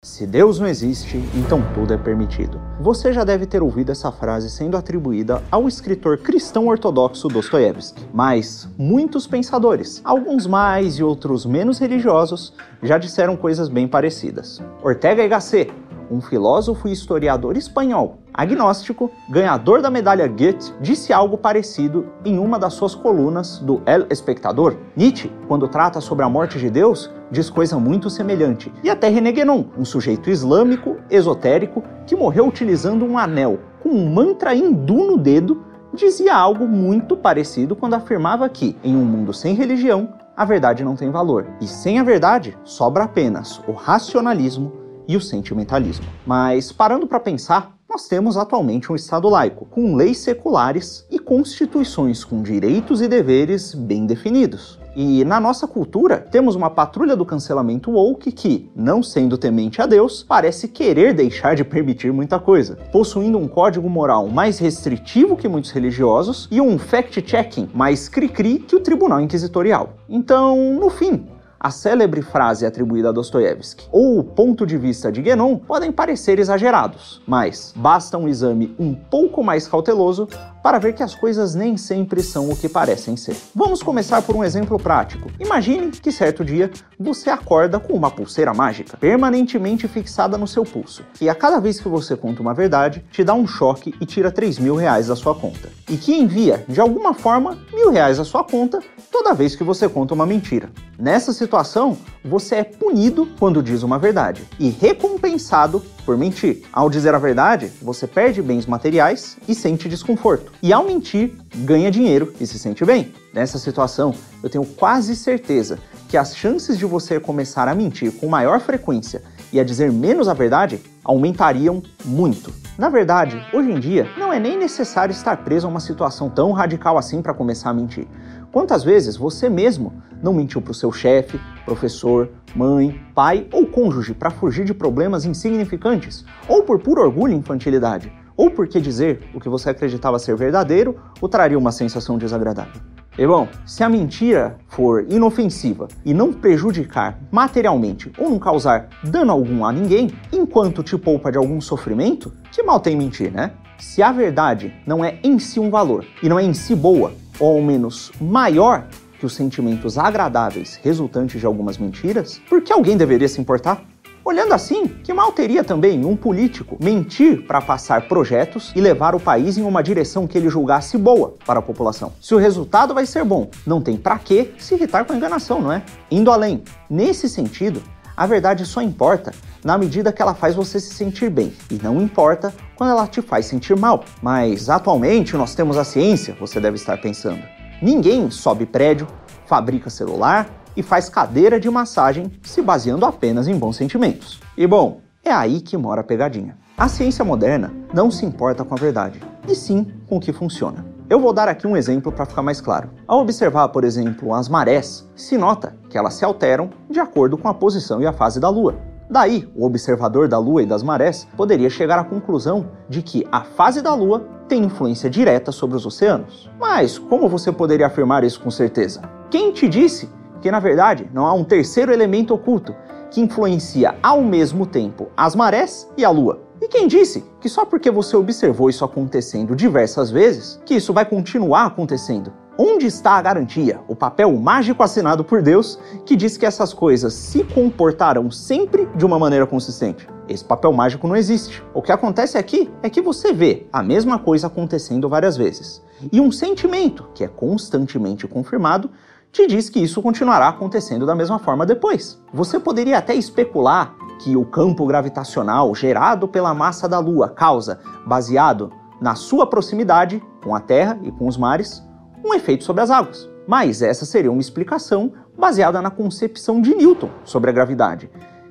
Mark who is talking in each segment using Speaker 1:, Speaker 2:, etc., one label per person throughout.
Speaker 1: Se Deus não existe, então tudo é permitido. Você já deve ter ouvido essa frase sendo atribuída ao escritor cristão ortodoxo Dostoiévski. Mas muitos pensadores, alguns mais e outros menos religiosos, já disseram coisas bem parecidas. Ortega y Gasset, um filósofo e historiador espanhol, agnóstico, ganhador da medalha Goethe, disse algo parecido em uma das suas colunas do El Espectador. Nietzsche, quando trata sobre a morte de Deus, diz coisa muito semelhante. E até René Guénon, um sujeito islâmico, esotérico, que morreu utilizando um anel com um mantra hindu no dedo, dizia algo muito parecido quando afirmava que, em um mundo sem religião, a verdade não tem valor. E sem a verdade, sobra apenas o racionalismo e o sentimentalismo. Mas parando para pensar, nós temos atualmente um Estado laico, com leis seculares e constituições com direitos e deveres bem definidos. E na nossa cultura, temos uma patrulha do cancelamento woke que, não sendo temente a Deus, parece querer deixar de permitir muita coisa, possuindo um código moral mais restritivo que muitos religiosos e um fact-checking mais cri-cri que o tribunal inquisitorial. Então, no fim, a célebre frase atribuída a Dostoiévski ou o ponto de vista de Guénon podem parecer exagerados, mas basta um exame um pouco mais cauteloso para ver que as coisas nem sempre são o que parecem ser. Vamos começar por um exemplo prático. Imagine que certo dia você acorda com uma pulseira mágica permanentemente fixada no seu pulso, e a cada vez que você conta uma verdade, te dá um choque e tira 3 mil reais da sua conta, e que envia, de alguma forma, mil reais à sua conta toda vez que você conta uma mentira. Nessa situação, você é punido quando diz uma verdade e recompensado por mentir. Ao dizer a verdade, você perde bens materiais e sente desconforto. E ao mentir, ganha dinheiro e se sente bem. Nessa situação, eu tenho quase certeza que as chances de você começar a mentir com maior frequência e a dizer menos a verdade aumentariam muito. Na verdade, hoje em dia, não é nem necessário estar preso a uma situação tão radical assim para começar a mentir. Quantas vezes você mesmo não mentiu para o seu chefe, professor, mãe, pai ou cônjuge para fugir de problemas insignificantes? Ou por puro orgulho e infantilidade? Ou porque dizer o que você acreditava ser verdadeiro o traria uma sensação desagradável? Bom, se a mentira for inofensiva e não prejudicar materialmente ou não causar dano algum a ninguém, enquanto te poupa de algum sofrimento, que mal tem mentir, né? Se a verdade não é em si um valor e não é em si boa, ou ao menos maior que os sentimentos agradáveis resultantes de algumas mentiras, por que alguém deveria se importar? Olhando assim, que mal teria também um político mentir para passar projetos e levar o país em uma direção que ele julgasse boa para a população? Se o resultado vai ser bom, não tem para que se irritar com a enganação, não é? Indo além, nesse sentido, a verdade só importa na medida que ela faz você se sentir bem e não importa quando ela te faz sentir mal. Mas atualmente nós temos a ciência, você deve estar pensando. Ninguém sobe prédio, fabrica celular e faz cadeira de massagem se baseando apenas em bons sentimentos. E bom, é aí que mora a pegadinha. A ciência moderna não se importa com a verdade, e sim com o que funciona. Eu vou dar aqui um exemplo para ficar mais claro. Ao observar, por exemplo, as marés, se nota que elas se alteram de acordo com a posição e a fase da Lua. Daí, o observador da Lua e das marés poderia chegar à conclusão de que a fase da Lua tem influência direta sobre os oceanos. Mas como você poderia afirmar isso com certeza? Quem te disse que, na verdade, não há um terceiro elemento oculto que influencia ao mesmo tempo as marés e a Lua? E quem disse que só porque você observou isso acontecendo diversas vezes, que isso vai continuar acontecendo? Onde está a garantia, o papel mágico assinado por Deus que diz que essas coisas se comportarão sempre de uma maneira consistente? Esse papel mágico não existe. O que acontece aqui é que você vê a mesma coisa acontecendo várias vezes. E um sentimento, que é constantemente confirmado, te diz que isso continuará acontecendo da mesma forma depois. Você poderia até especular que o campo gravitacional gerado pela massa da Lua causa, baseado na sua proximidade com a Terra e com os mares, um efeito sobre as águas. Mas essa seria uma explicação baseada na concepção de Newton sobre a gravidade,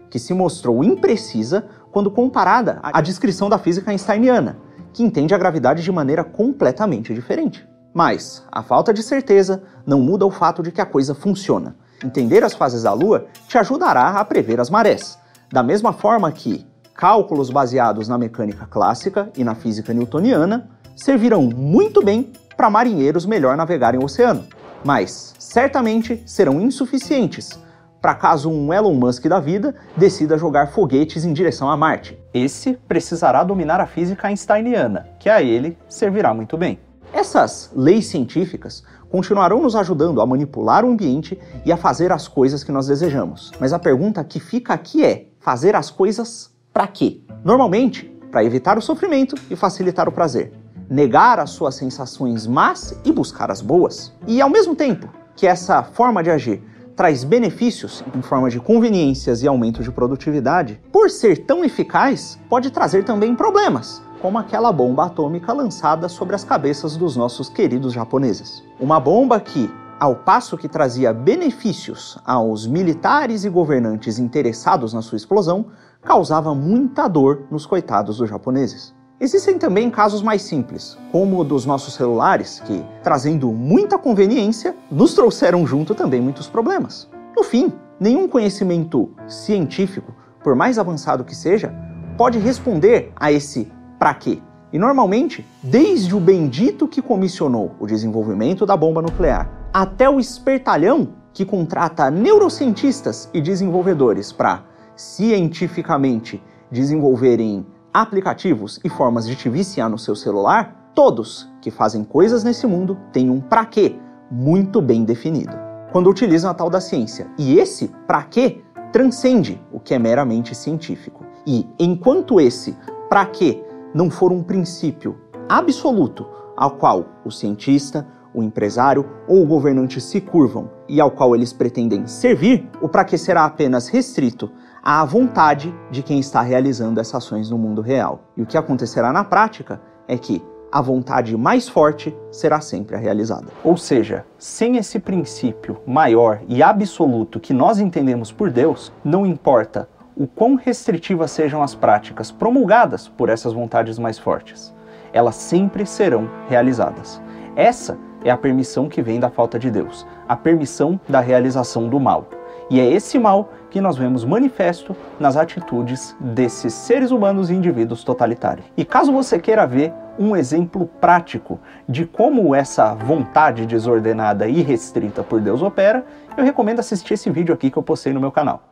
Speaker 1: que se mostrou imprecisa quando comparada à descrição da física einsteiniana, que entende a gravidade de maneira completamente diferente. Mas a falta de certeza não muda o fato de que a coisa funciona. Entender as fases da Lua te ajudará a prever as marés, da mesma forma que cálculos baseados na mecânica clássica e na física newtoniana servirão muito bem para marinheiros melhor navegarem o oceano, mas certamente serão insuficientes para caso um Elon Musk da vida decida jogar foguetes em direção a Marte. Esse precisará dominar a física einsteiniana, que a ele servirá muito bem. Essas leis científicas continuarão nos ajudando a manipular o ambiente e a fazer as coisas que nós desejamos. Mas a pergunta que fica aqui é: fazer as coisas para quê? Normalmente, para evitar o sofrimento e facilitar o prazer. Negar as suas sensações más e buscar as boas. E ao mesmo tempo que essa forma de agir traz benefícios em forma de conveniências e aumento de produtividade, por ser tão eficaz, pode trazer também problemas, como aquela bomba atômica lançada sobre as cabeças dos nossos queridos japoneses. Uma bomba que, ao passo que trazia benefícios aos militares e governantes interessados na sua explosão, causava muita dor nos coitados dos japoneses. Existem também casos mais simples, como o dos nossos celulares, que, trazendo muita conveniência, nos trouxeram junto também muitos problemas. No fim, nenhum conhecimento científico, por mais avançado que seja, pode responder a esse para quê. E normalmente, desde o bendito que comissionou o desenvolvimento da bomba nuclear, até o espertalhão que contrata neurocientistas e desenvolvedores para cientificamente desenvolverem aplicativos e formas de te viciar no seu celular, todos que fazem coisas nesse mundo têm um para quê muito bem definido. Quando utilizam a tal da ciência. E esse para quê transcende o que é meramente científico. E enquanto esse para quê não for um princípio absoluto ao qual o cientista, o empresário ou o governante se curvam e ao qual eles pretendem servir, o para que será apenas restrito à vontade de quem está realizando essas ações no mundo real. E o que acontecerá na prática é que a vontade mais forte será sempre a realizada. Ou seja, sem esse princípio maior e absoluto que nós entendemos por Deus, não importa o quão restritivas sejam as práticas promulgadas por essas vontades mais fortes, elas sempre serão realizadas. Essa é a permissão que vem da falta de Deus, a permissão da realização do mal. E é esse mal que nós vemos manifesto nas atitudes desses seres humanos e indivíduos totalitários. E caso você queira ver um exemplo prático de como essa vontade desordenada e restrita por Deus opera, eu recomendo assistir esse vídeo aqui que eu postei no meu canal.